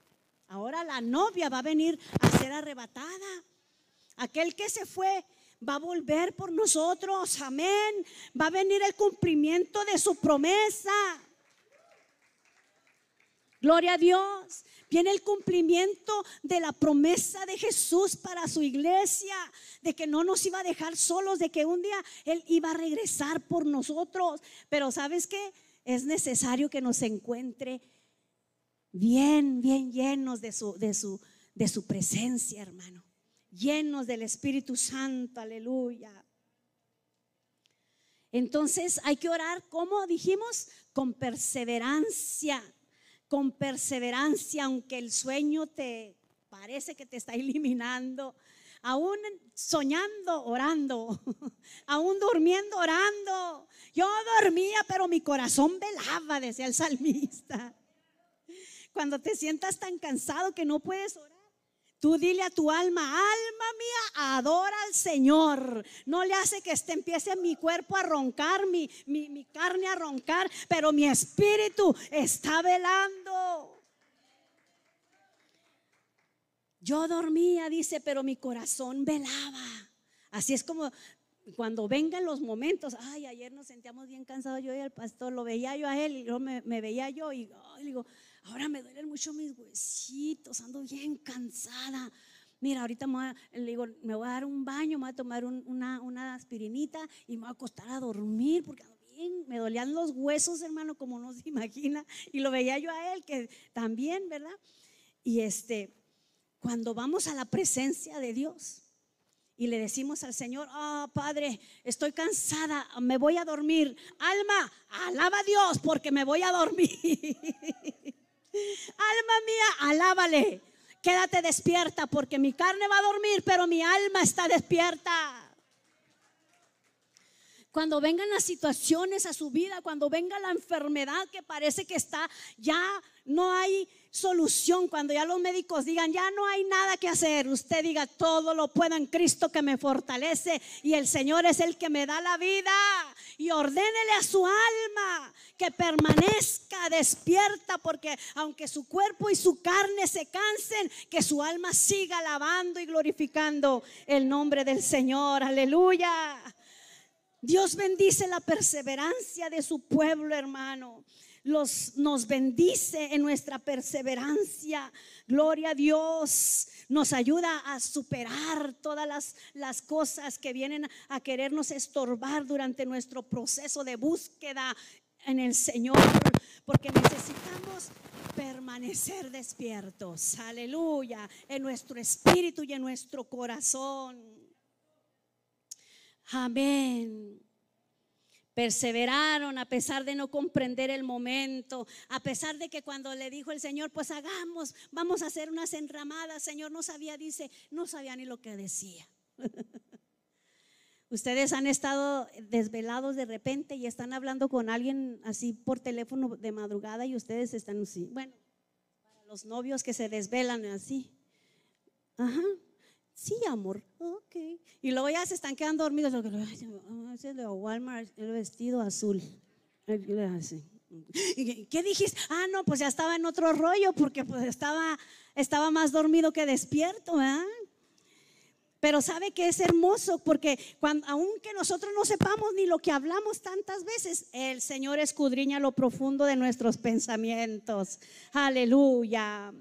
Ahora la novia va a venir a ser arrebatada. Aquel que se fue va a volver por nosotros. Amén. Va a venir el cumplimiento de su promesa. Gloria a Dios. Viene el cumplimiento de la promesa de Jesús para su iglesia, de que no nos iba a dejar solos, de que un día Él iba a regresar por nosotros. Pero ¿sabes qué? Es necesario que nos encuentre bien, bien llenos de su, de su, de su presencia, hermano. Llenos del Espíritu Santo, aleluya. Entonces hay que orar, como dijimos, con perseverancia con perseverancia, aunque el sueño te parece que te está eliminando, aún soñando, orando, aún durmiendo, orando. Yo dormía, pero mi corazón velaba, decía el salmista. Cuando te sientas tan cansado que no puedes orar. Tú dile a tu alma, alma mía, adora al Señor. No le hace que este empiece mi cuerpo a roncar, mi, mi, carne a roncar, pero mi espíritu está velando. Yo dormía, dice, pero mi corazón velaba. Así es como cuando vengan los momentos, ay, ayer nos sentíamos bien cansados yo y el pastor, lo veía yo a él y yo me, veía yo y digo, Ahora me duelen mucho mis huesitos, ando bien cansada. Mira, ahorita me voy a, le digo, me voy a dar un baño, me voy a tomar una, una, aspirinita y me voy a acostar a dormir porque me dolían los huesos, hermano, como no se imagina. Y lo veía yo a él, que también, ¿verdad? Y este, cuando vamos a la presencia de Dios y le decimos al Señor, oh Padre, estoy cansada, me voy a dormir. Alma, alaba a Dios porque me voy a dormir. Alma mía, alábale. Quédate despierta porque mi carne va a dormir, pero mi alma está despierta. Cuando vengan las situaciones a su vida, cuando venga la enfermedad que parece que está, ya no hay solución. Cuando ya los médicos digan, ya no hay nada que hacer, usted diga, todo lo puedo en Cristo que me fortalece y el Señor es el que me da la vida. Y ordénele a su alma que permanezca despierta, porque aunque su cuerpo y su carne se cansen, que su alma siga alabando y glorificando el nombre del Señor. Aleluya. Dios bendice la perseverancia de su pueblo, hermano nos bendice en nuestra perseverancia. Gloria a Dios. Nos ayuda a superar todas las, las cosas que vienen a querernos estorbar durante nuestro proceso de búsqueda en el Señor. Porque necesitamos permanecer despiertos. Aleluya. En nuestro espíritu y en nuestro corazón. Amén. Perseveraron a pesar de no comprender el momento, a pesar de que cuando le dijo el Señor, pues hagamos, vamos a hacer unas enramadas, Señor no sabía, dice, no sabía ni lo que decía. Ustedes han estado desvelados de repente y están hablando con alguien así por teléfono de madrugada y ustedes están así. Bueno, para los novios que se desvelan así. Ajá. Sí, amor. Ok. Y luego ya se están quedando dormidos. Ese de Walmart, el vestido azul. ¿Qué dijiste? Ah, no, pues ya estaba en otro rollo porque pues estaba, estaba más dormido que despierto. Pero sabe que es hermoso porque cuando, aunque nosotros no sepamos ni lo que hablamos tantas veces, el Señor escudriña lo profundo de nuestros pensamientos. Aleluya.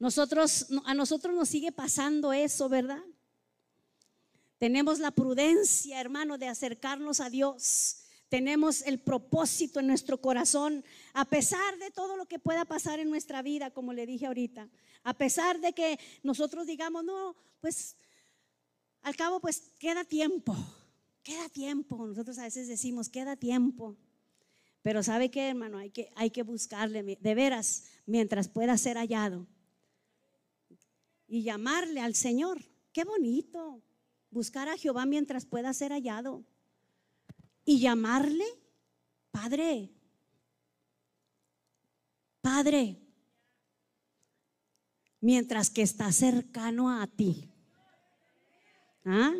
Nosotros, a nosotros nos sigue pasando eso, ¿verdad? Tenemos la prudencia, hermano, de acercarnos a Dios. Tenemos el propósito en nuestro corazón, a pesar de todo lo que pueda pasar en nuestra vida, como le dije ahorita. A pesar de que nosotros digamos, no, pues al cabo, pues queda tiempo, queda tiempo. Nosotros a veces decimos, queda tiempo. Pero ¿sabe qué, hermano? Hay que, hay que buscarle de veras mientras pueda ser hallado y llamarle al Señor. Qué bonito. Buscar a Jehová mientras pueda ser hallado. Y llamarle, Padre, Padre, mientras que está cercano a ti. ¿Ah?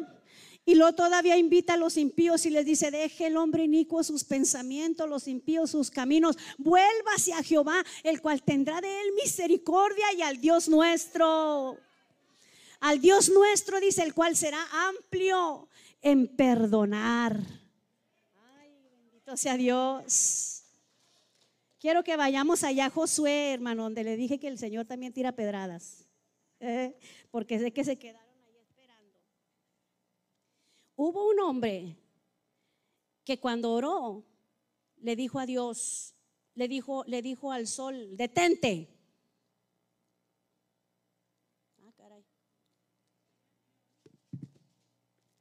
Y luego todavía invita a los impíos y les dice, deje el hombre inicuo sus pensamientos, los impíos sus caminos, vuélvase a Jehová, el cual tendrá de él misericordia y al Dios nuestro. Al Dios nuestro, dice, el cual será amplio en perdonar. Ay, bendito sea Dios. Quiero que vayamos allá a Josué, hermano, donde le dije que el Señor también tira pedradas. ¿eh? porque sé que se esperando. Hubo un hombre que cuando oró le dijo a Dios, le dijo, le dijo al sol, detente. Ah, caray.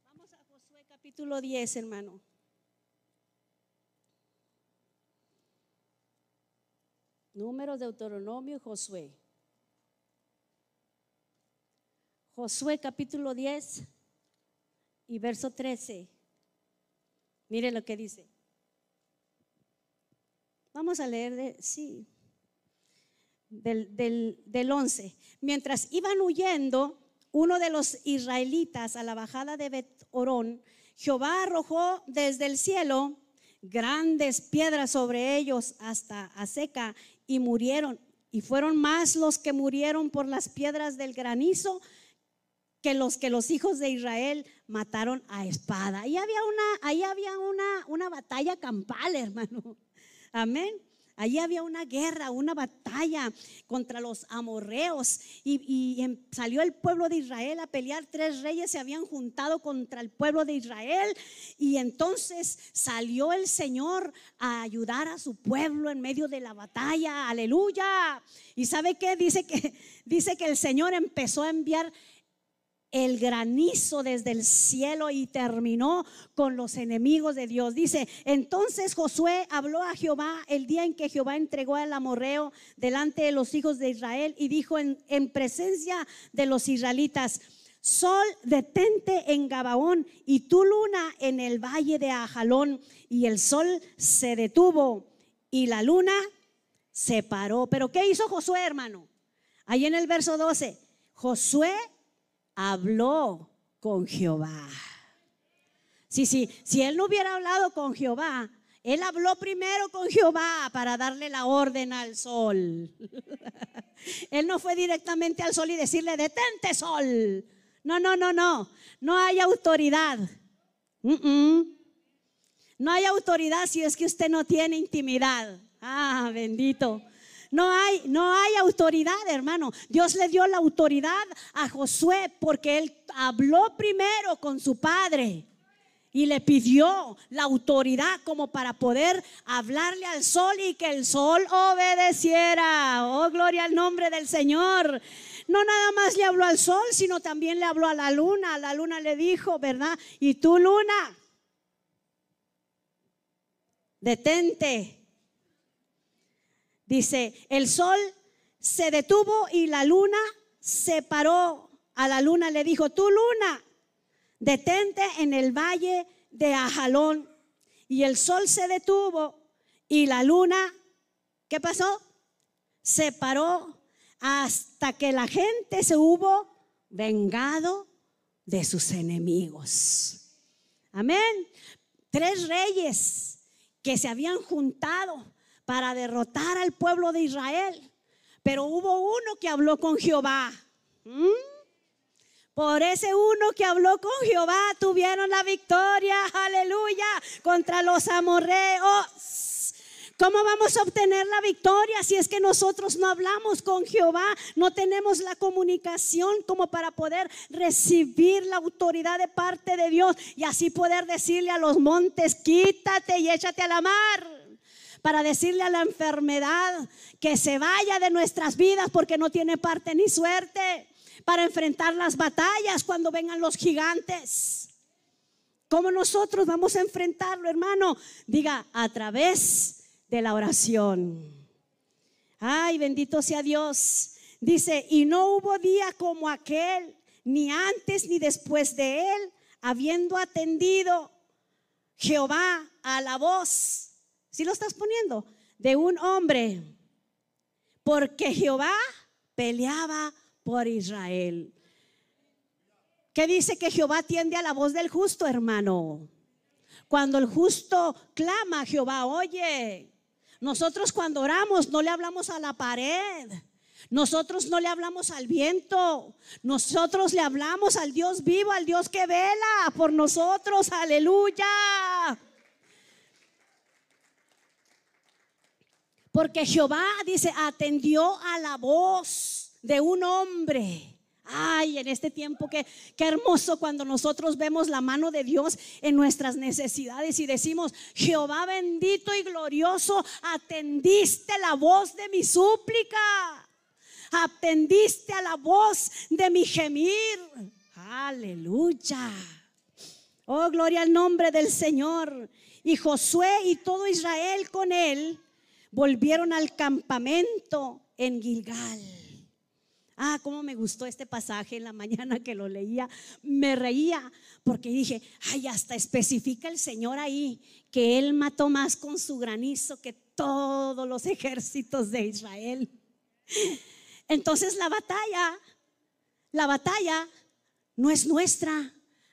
Vamos a Josué capítulo 10, hermano. Números de Deuteronomio y Josué. Josué capítulo 10 y verso 13. Mire lo que dice. Vamos a leer de, sí, del, del, del 11. Mientras iban huyendo, uno de los israelitas a la bajada de Bet Orón, Jehová arrojó desde el cielo grandes piedras sobre ellos hasta a seca y murieron. Y fueron más los que murieron por las piedras del granizo que los que los hijos de Israel mataron a espada. Ahí había una, ahí había una, una batalla campal, hermano. Amén. Allí había una guerra, una batalla contra los amorreos y, em, salió el pueblo de Israel a pelear. Tres reyes se habían juntado contra el pueblo de Israel y entonces salió el Señor a ayudar a su pueblo en medio de la batalla. Aleluya. Y sabe qué dice que dice que el Señor empezó a enviar el granizo desde el cielo y terminó con los enemigos de Dios. Dice, entonces Josué habló a Jehová el día en que Jehová entregó al amorreo delante de los hijos de Israel y dijo en, presencia de los israelitas, Sol, detente en Gabaón y tu luna en el valle de Ajalón. Y el sol se detuvo y la luna se paró. Pero ¿qué hizo Josué, hermano? Ahí en el verso 12, Josué habló con Jehová. Sí, sí, si él no hubiera hablado con Jehová, él habló primero con Jehová para darle la orden al sol. él no fue directamente al sol y decirle, detente sol. No, no, no, no. No hay autoridad. No hay autoridad si es que usted no tiene intimidad. Ah, bendito. No hay, no hay autoridad, hermano. Dios le dio la autoridad a Josué porque él habló primero con su padre y le pidió la autoridad como para poder hablarle al sol y que el sol obedeciera. Oh, gloria al nombre del Señor. No nada más le habló al sol, sino también le habló a la luna. La luna le dijo, ¿verdad? Y tú, luna, detente Dice, el sol se detuvo y la luna se paró. A la luna le dijo, tú luna, detente en el valle de Ajalón. Y el sol se detuvo y la luna, ¿qué pasó? Se paró hasta que la gente se hubo vengado de sus enemigos. Amén. Tres reyes que se habían juntado para derrotar al pueblo de Israel. Pero hubo uno que habló con Jehová. ¿Mm? Por ese uno que habló con Jehová tuvieron la victoria, aleluya, contra los amorreos. ¿Cómo vamos a obtener la victoria si es que nosotros no hablamos con Jehová? No tenemos la comunicación como para poder recibir la autoridad de parte de Dios y así poder decirle a los montes, quítate y échate a la mar para decirle a la enfermedad que se vaya de nuestras vidas porque no tiene parte ni suerte, para enfrentar las batallas cuando vengan los gigantes. ¿Cómo nosotros vamos a enfrentarlo, hermano? Diga, a través de la oración. Ay, bendito sea Dios. Dice, y no hubo día como aquel, ni antes ni después de él, habiendo atendido Jehová a la voz si lo estás poniendo? De un hombre. Porque Jehová peleaba por Israel. ¿Qué dice que Jehová atiende a la voz del justo, hermano? Cuando el justo clama Jehová, oye, nosotros cuando oramos no le hablamos a la pared. Nosotros no le hablamos al viento, nosotros le hablamos al Dios vivo, al Dios que vela por nosotros, aleluya. Porque Jehová dice, atendió a la voz de un hombre. Ay, en este tiempo que qué hermoso cuando nosotros vemos la mano de Dios en nuestras necesidades y decimos, Jehová bendito y glorioso, atendiste la voz de mi súplica. Atendiste a la voz de mi gemir. Aleluya. Oh, gloria al nombre del Señor. Y Josué y todo Israel con él volvieron al campamento en Gilgal. Ah, cómo me gustó este pasaje en la mañana que lo leía. Me reía porque dije, ay, hasta especifica el Señor ahí que Él mató más con su granizo que todos los ejércitos de Israel. Entonces la batalla, la batalla no es nuestra,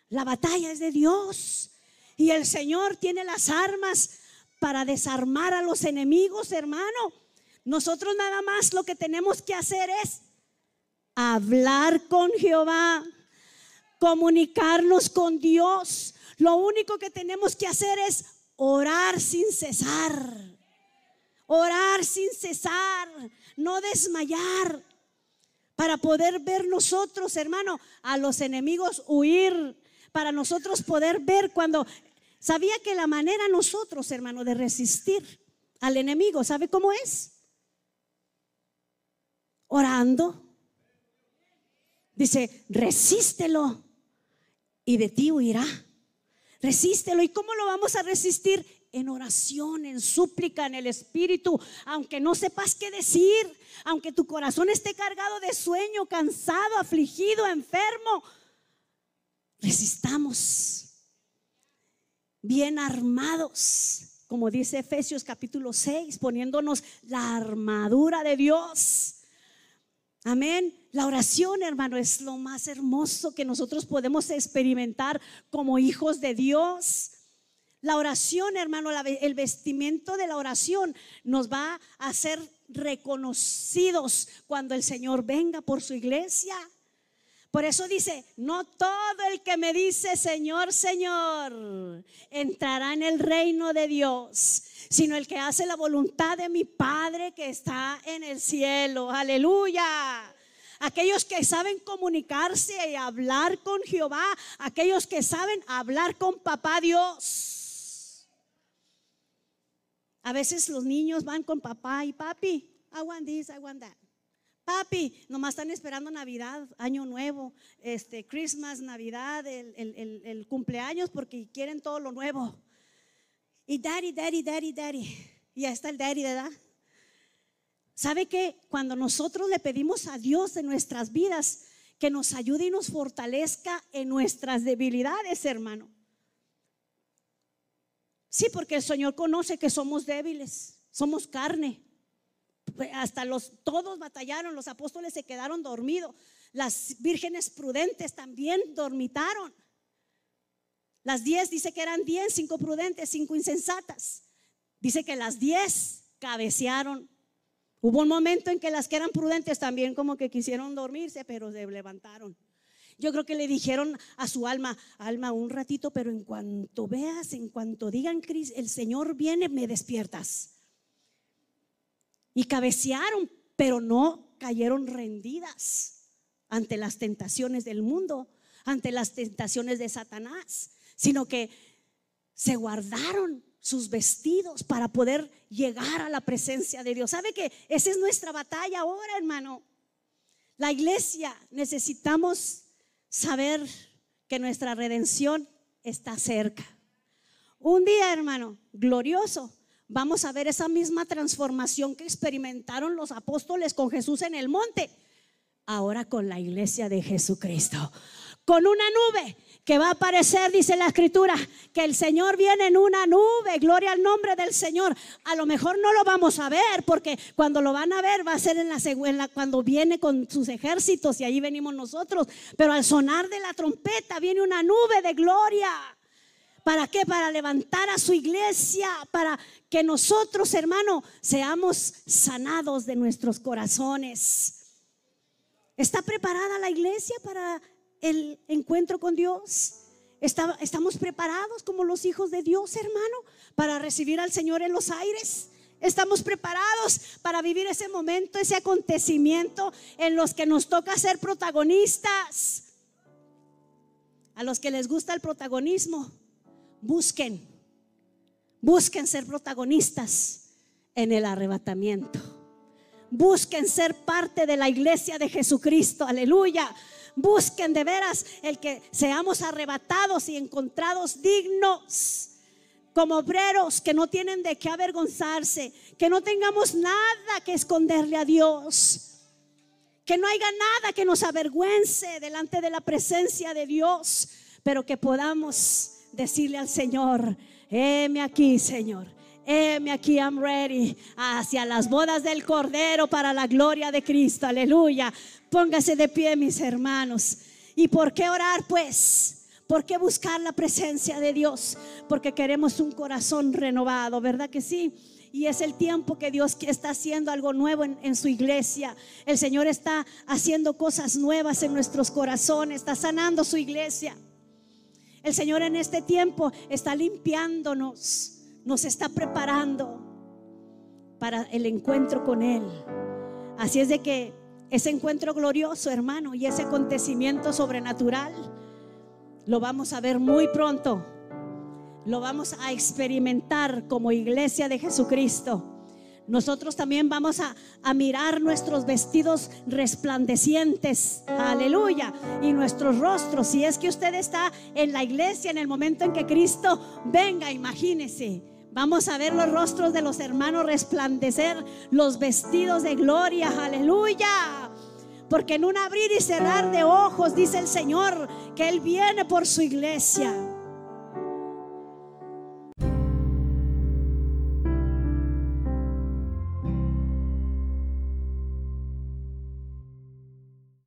la batalla es de Dios. Y el Señor tiene las armas para desarmar a los enemigos, hermano. Nosotros nada más lo que tenemos que hacer es hablar con Jehová, comunicarnos con Dios. Lo único que tenemos que hacer es orar sin cesar. Orar sin cesar, no desmayar, para poder ver nosotros, hermano, a los enemigos huir, para nosotros poder ver cuando Sabía que la manera nosotros, hermano, de resistir al enemigo, ¿sabe cómo es? Orando. Dice, resístelo y de ti huirá. Resístelo. ¿Y cómo lo vamos a resistir? En oración, en súplica, en el espíritu, aunque no sepas qué decir, aunque tu corazón esté cargado de sueño, cansado, afligido, enfermo, resistamos bien armados, como dice Efesios capítulo 6, poniéndonos la armadura de Dios. Amén. La oración, hermano, es lo más hermoso que nosotros podemos experimentar como hijos de Dios. La oración, hermano, el vestimento de la oración nos va a hacer reconocidos cuando el Señor venga por su iglesia. Por eso dice, no todo el que me dice Señor, Señor, entrará en el reino de Dios, sino el que hace la voluntad de mi Padre que está en el cielo. Aleluya. Aquellos que saben comunicarse y hablar con Jehová, aquellos que saben hablar con papá Dios. A veces los niños van con papá y papi, I want this, I want that. Papi, nomás están esperando Navidad, Año Nuevo, este, Christmas, Navidad, el, cumpleaños, porque quieren todo lo nuevo. Y daddy, daddy, daddy, daddy. Y ya está el daddy, ¿verdad? ¿Sabe que cuando nosotros le pedimos a Dios en nuestras vidas que nos ayude y nos fortalezca en nuestras debilidades, hermano? Sí, porque el Señor conoce que somos débiles, somos carne hasta los todos batallaron, los apóstoles se quedaron dormidos, las vírgenes prudentes también dormitaron. Las diez dice que eran diez, cinco prudentes, cinco insensatas. Dice que las diez cabecearon. Hubo un momento en que las que eran prudentes también como que quisieron dormirse, pero se levantaron. Yo creo que le dijeron a su alma, alma, un ratito, pero en cuanto veas, en cuanto digan, el Señor viene, me despiertas y cabecearon, pero no cayeron rendidas ante las tentaciones del mundo, ante las tentaciones de Satanás, sino que se guardaron sus vestidos para poder llegar a la presencia de Dios. ¿Sabe que esa es nuestra batalla ahora, hermano? La iglesia necesitamos saber que nuestra redención está cerca. Un día, hermano, glorioso, vamos a ver esa misma transformación que experimentaron los apóstoles con Jesús en el monte, ahora con la iglesia de Jesucristo, con una nube que va a aparecer, dice la escritura, que el Señor viene en una nube, gloria al nombre del Señor. A lo mejor no lo vamos a ver, porque cuando lo van a ver va a ser en la, segunda cuando viene con sus ejércitos y ahí venimos nosotros. Pero al sonar de la trompeta viene una nube de gloria. ¿Para qué? Para levantar a su iglesia, para que nosotros, hermano, seamos sanados de nuestros corazones. ¿Está preparada la iglesia para el encuentro con Dios? ¿Estamos preparados como los hijos de Dios, hermano, para recibir al Señor en los aires? Estamos preparados para vivir ese momento, ese acontecimiento en los que nos toca ser protagonistas. A los que les gusta el protagonismo, busquen, busquen ser protagonistas en el arrebatamiento. Busquen ser parte de la iglesia de Jesucristo, aleluya. Busquen de veras el que seamos arrebatados y encontrados dignos como obreros que no tienen de qué avergonzarse, que no tengamos nada que esconderle a Dios, que no haya nada que nos avergüence delante de la presencia de Dios, pero que podamos decirle al Señor, heme aquí, Señor. Heme aquí, I'm ready. Hacia las bodas del Cordero para la gloria de Cristo. Aleluya. Póngase de pie, mis hermanos. ¿Y por qué orar, pues? ¿Por qué buscar la presencia de Dios? Porque queremos un corazón renovado, ¿verdad que sí? Y es el tiempo que Dios está haciendo algo nuevo en, su iglesia. El Señor está haciendo cosas nuevas en nuestros corazones, está sanando su iglesia. El Señor en este tiempo está limpiándonos, nos está preparando para el encuentro con Él. Así es de que ese encuentro glorioso, hermano, y ese acontecimiento sobrenatural lo vamos a ver muy pronto. Lo vamos a experimentar como iglesia de Jesucristo. Nosotros también vamos a, mirar nuestros vestidos resplandecientes, aleluya, y nuestros rostros. Si es que usted está en la iglesia en el momento en que Cristo venga, imagínese. Vamos a ver los rostros de los hermanos resplandecer, los vestidos de gloria, aleluya. Porque en un abrir y cerrar de ojos dice el Señor que Él viene por su iglesia.